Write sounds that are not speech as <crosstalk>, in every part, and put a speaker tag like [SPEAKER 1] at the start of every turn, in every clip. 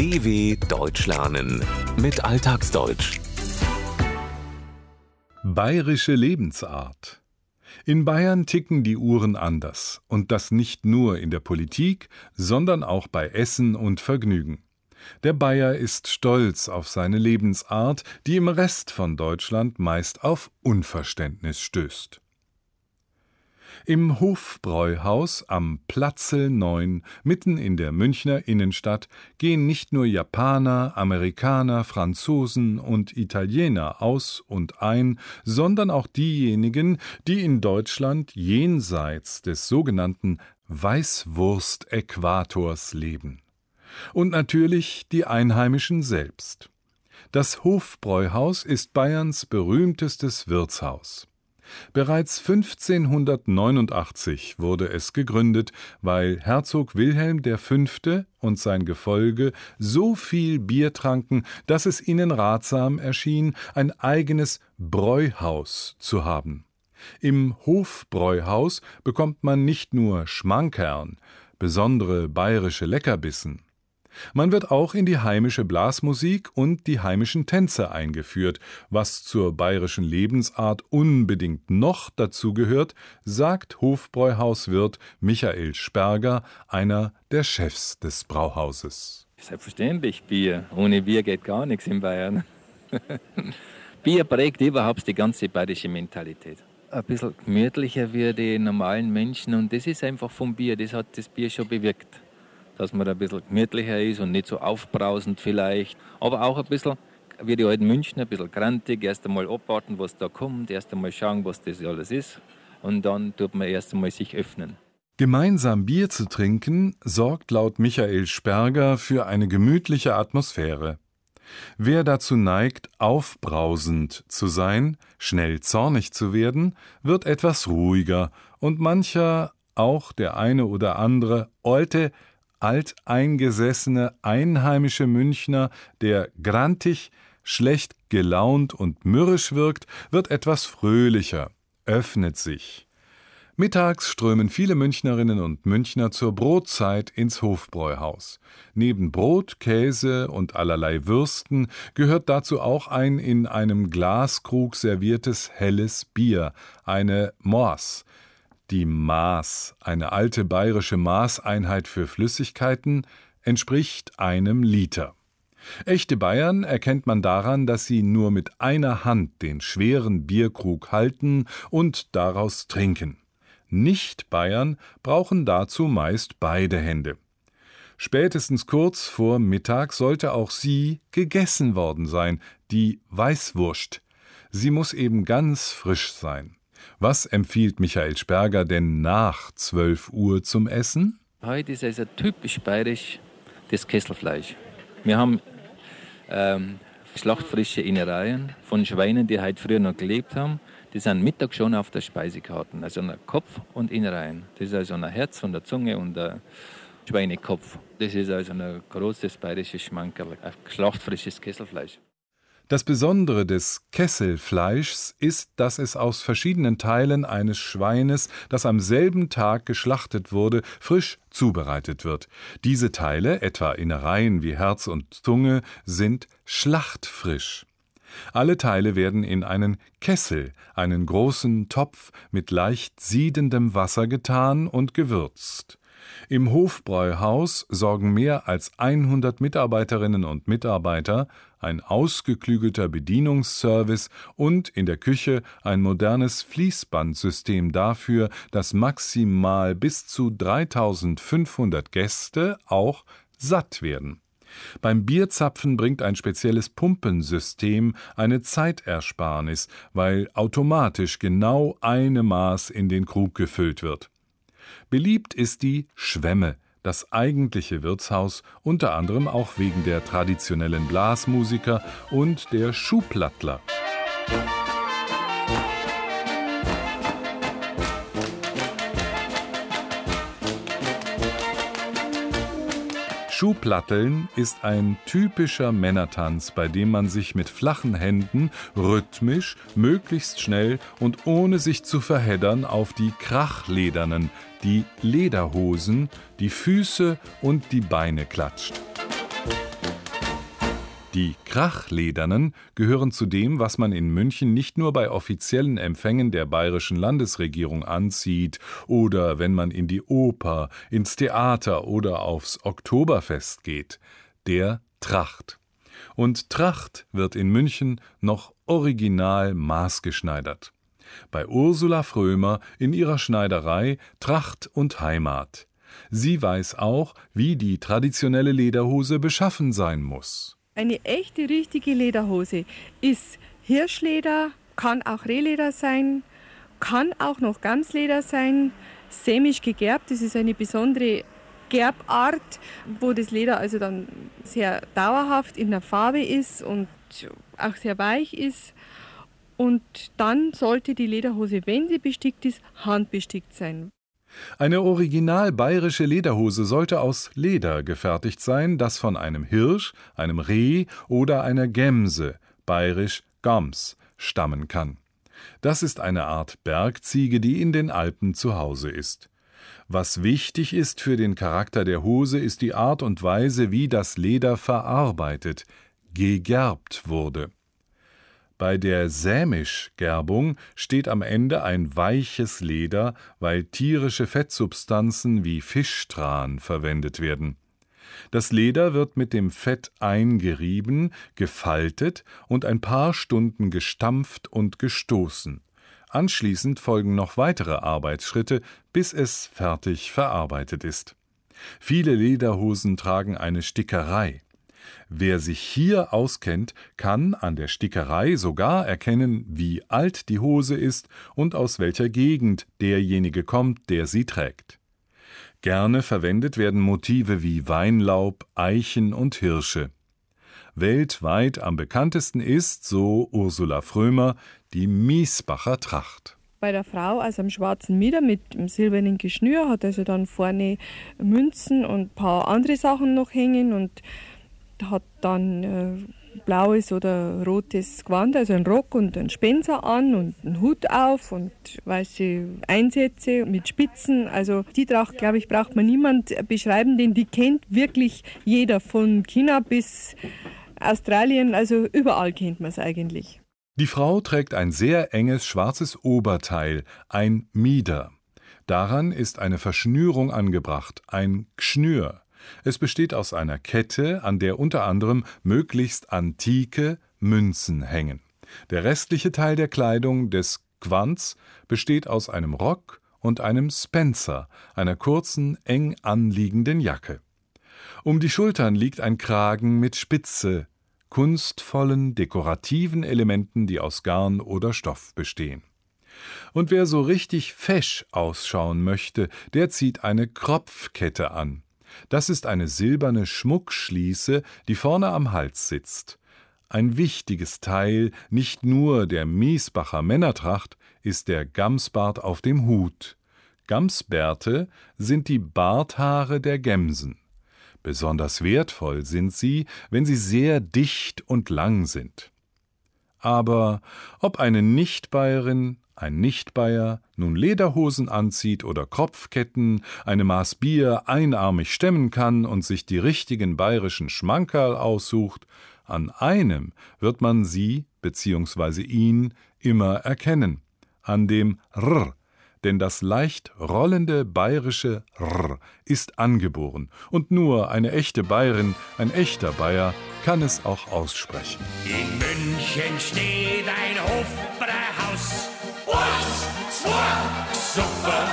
[SPEAKER 1] DW Deutsch lernen mit Alltagsdeutsch.
[SPEAKER 2] Bayerische Lebensart. In Bayern ticken die Uhren anders, und das nicht nur in der Politik, sondern auch bei Essen und Vergnügen. Der Bayer ist stolz auf seine Lebensart, die im Rest von Deutschland meist auf Unverständnis stößt. Im Hofbräuhaus am Platzel 9, mitten in der Münchner Innenstadt, gehen nicht nur Japaner, Amerikaner, Franzosen und Italiener aus und ein, sondern auch diejenigen, die in Deutschland jenseits des sogenannten Weißwurst-Äquators leben. Und natürlich die Einheimischen selbst. Das Hofbräuhaus ist Bayerns berühmtestes Wirtshaus. Bereits 1589 wurde es gegründet, weil Herzog Wilhelm V. und sein Gefolge so viel Bier tranken, dass es ihnen ratsam erschien, ein eigenes Bräuhaus zu haben. Im Hofbräuhaus bekommt man nicht nur Schmankern, besondere bayerische Leckerbissen, man wird auch in die heimische Blasmusik und die heimischen Tänze eingeführt. Was zur bayerischen Lebensart unbedingt noch dazugehört, sagt Hofbräuhauswirt Michael Sperger, einer der Chefs des Brauhauses.
[SPEAKER 3] Selbstverständlich Bier. Ohne Bier geht gar nichts in Bayern. <laughs> Bier prägt überhaupt die ganze bayerische Mentalität. Ein bisschen gemütlicher wie die normalen Menschen und das ist einfach vom Bier, das hat das Bier schon bewirkt dass man ein bisschen gemütlicher ist und nicht so aufbrausend vielleicht. Aber auch ein bisschen wie die alten München, ein bisschen grantig. Erst einmal abwarten, was da kommt, erst einmal schauen, was das alles ist. Und dann tut man erst einmal sich öffnen.
[SPEAKER 2] Gemeinsam Bier zu trinken sorgt laut Michael Sperger für eine gemütliche Atmosphäre. Wer dazu neigt, aufbrausend zu sein, schnell zornig zu werden, wird etwas ruhiger und mancher, auch der eine oder andere, alte, alteingesessene einheimische Münchner, der grantig, schlecht gelaunt und mürrisch wirkt, wird etwas fröhlicher, öffnet sich. Mittags strömen viele Münchnerinnen und Münchner zur Brotzeit ins Hofbräuhaus. Neben Brot, Käse und allerlei Würsten gehört dazu auch ein in einem Glaskrug serviertes helles Bier, eine Mors, die Maß, eine alte bayerische Maßeinheit für Flüssigkeiten, entspricht einem Liter. Echte Bayern erkennt man daran, dass sie nur mit einer Hand den schweren Bierkrug halten und daraus trinken. Nicht-Bayern brauchen dazu meist beide Hände. Spätestens kurz vor Mittag sollte auch sie gegessen worden sein, die Weißwurst. Sie muss eben ganz frisch sein. Was empfiehlt Michael Sperger denn nach 12 Uhr zum Essen?
[SPEAKER 3] Heute ist also typisch bayerisch das Kesselfleisch. Wir haben ähm, schlachtfrische Innereien von Schweinen, die heute früher noch gelebt haben. Die sind Mittag schon auf der Speisekarte. Also ein Kopf und Innereien. Das ist also ein Herz von der Zunge und der Schweinekopf. Das ist also ein großes bayerisches Schmankerl, ein schlachtfrisches Kesselfleisch.
[SPEAKER 2] Das Besondere des Kesselfleischs ist, dass es aus verschiedenen Teilen eines Schweines, das am selben Tag geschlachtet wurde, frisch zubereitet wird. Diese Teile, etwa Innereien wie Herz und Zunge, sind schlachtfrisch. Alle Teile werden in einen Kessel, einen großen Topf mit leicht siedendem Wasser getan und gewürzt. Im Hofbräuhaus sorgen mehr als 100 Mitarbeiterinnen und Mitarbeiter, ein ausgeklügelter Bedienungsservice und in der Küche ein modernes Fließbandsystem dafür, dass maximal bis zu 3500 Gäste auch satt werden. Beim Bierzapfen bringt ein spezielles Pumpensystem eine Zeitersparnis, weil automatisch genau eine Maß in den Krug gefüllt wird. Beliebt ist die Schwemme, das eigentliche Wirtshaus, unter anderem auch wegen der traditionellen Blasmusiker und der Schuhplattler. Schuhplatteln ist ein typischer Männertanz, bei dem man sich mit flachen Händen rhythmisch, möglichst schnell und ohne sich zu verheddern auf die Krachledernen, die Lederhosen, die Füße und die Beine klatscht. Die Krachledernen gehören zu dem, was man in München nicht nur bei offiziellen Empfängen der bayerischen Landesregierung anzieht oder wenn man in die Oper, ins Theater oder aufs Oktoberfest geht, der Tracht. Und Tracht wird in München noch original maßgeschneidert. Bei Ursula Frömer in ihrer Schneiderei Tracht und Heimat. Sie weiß auch, wie die traditionelle Lederhose beschaffen sein muss.
[SPEAKER 4] Eine echte, richtige Lederhose ist Hirschleder, kann auch Rehleder sein, kann auch noch Ganzleder sein, sämisch gegerbt. Das ist eine besondere Gerbart, wo das Leder also dann sehr dauerhaft in der Farbe ist und auch sehr weich ist. Und dann sollte die Lederhose, wenn sie bestickt ist, handbestickt sein.
[SPEAKER 2] Eine original bayerische Lederhose sollte aus Leder gefertigt sein, das von einem Hirsch, einem Reh oder einer Gemse, bayerisch Gams, stammen kann. Das ist eine Art Bergziege, die in den Alpen zu Hause ist. Was wichtig ist für den Charakter der Hose, ist die Art und Weise, wie das Leder verarbeitet, gegerbt wurde. Bei der Sämischgerbung steht am Ende ein weiches Leder, weil tierische Fettsubstanzen wie Fischtran verwendet werden. Das Leder wird mit dem Fett eingerieben, gefaltet und ein paar Stunden gestampft und gestoßen. Anschließend folgen noch weitere Arbeitsschritte, bis es fertig verarbeitet ist. Viele Lederhosen tragen eine Stickerei. Wer sich hier auskennt, kann an der Stickerei sogar erkennen, wie alt die Hose ist und aus welcher Gegend derjenige kommt, der sie trägt. Gerne verwendet werden Motive wie Weinlaub, Eichen und Hirsche. Weltweit am bekanntesten ist, so Ursula Frömer, die Miesbacher Tracht
[SPEAKER 4] bei der Frau also am schwarzen Mieder mit dem silbernen Geschnür, hat also dann vorne Münzen und ein paar andere Sachen noch hängen und hat dann äh, blaues oder rotes Gewand, also ein Rock und ein Spencer an und einen Hut auf und weiße Einsätze mit Spitzen. Also die Tracht, glaube ich, braucht man niemand beschreiben, denn die kennt wirklich jeder von China bis Australien, also überall kennt man es eigentlich.
[SPEAKER 2] Die Frau trägt ein sehr enges schwarzes Oberteil, ein Mieder. Daran ist eine Verschnürung angebracht, ein Gschnür. Es besteht aus einer Kette, an der unter anderem möglichst antike Münzen hängen. Der restliche Teil der Kleidung des Quants besteht aus einem Rock und einem Spencer, einer kurzen, eng anliegenden Jacke. Um die Schultern liegt ein Kragen mit Spitze, kunstvollen, dekorativen Elementen, die aus Garn oder Stoff bestehen. Und wer so richtig fesch ausschauen möchte, der zieht eine Kropfkette an. Das ist eine silberne Schmuckschließe, die vorne am Hals sitzt. Ein wichtiges Teil nicht nur der Miesbacher Männertracht ist der Gamsbart auf dem Hut. Gamsbärte sind die Barthaare der Gemsen. Besonders wertvoll sind sie, wenn sie sehr dicht und lang sind. Aber ob eine Nichtbayerin ein Nichtbayer nun Lederhosen anzieht oder Kopfketten, eine Maß Bier einarmig stemmen kann und sich die richtigen bayerischen Schmankerl aussucht, an einem wird man sie bzw. ihn immer erkennen, an dem R, denn das leicht rollende bayerische R ist angeboren und nur eine echte Bayerin, ein echter Bayer kann es auch aussprechen.
[SPEAKER 5] In München steht ein Hofbräuhaus Eins, super.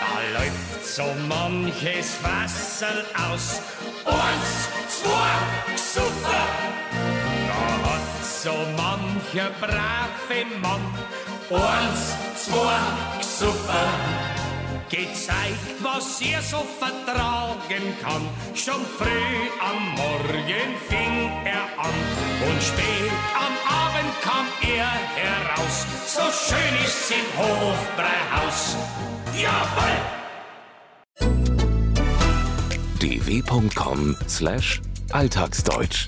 [SPEAKER 5] Da läuft so manches Wasser aus. Eins, zwei, super. Da hat so mancher brave Mann. Eins, zwei, super gezeigt, was er so vertragen kann. Schon früh am Morgen fing er an und spät am Abend kam er heraus. So schön ist's im Hofbräuhaus. Jawohl!
[SPEAKER 1] dw.com/alltagsdeutsch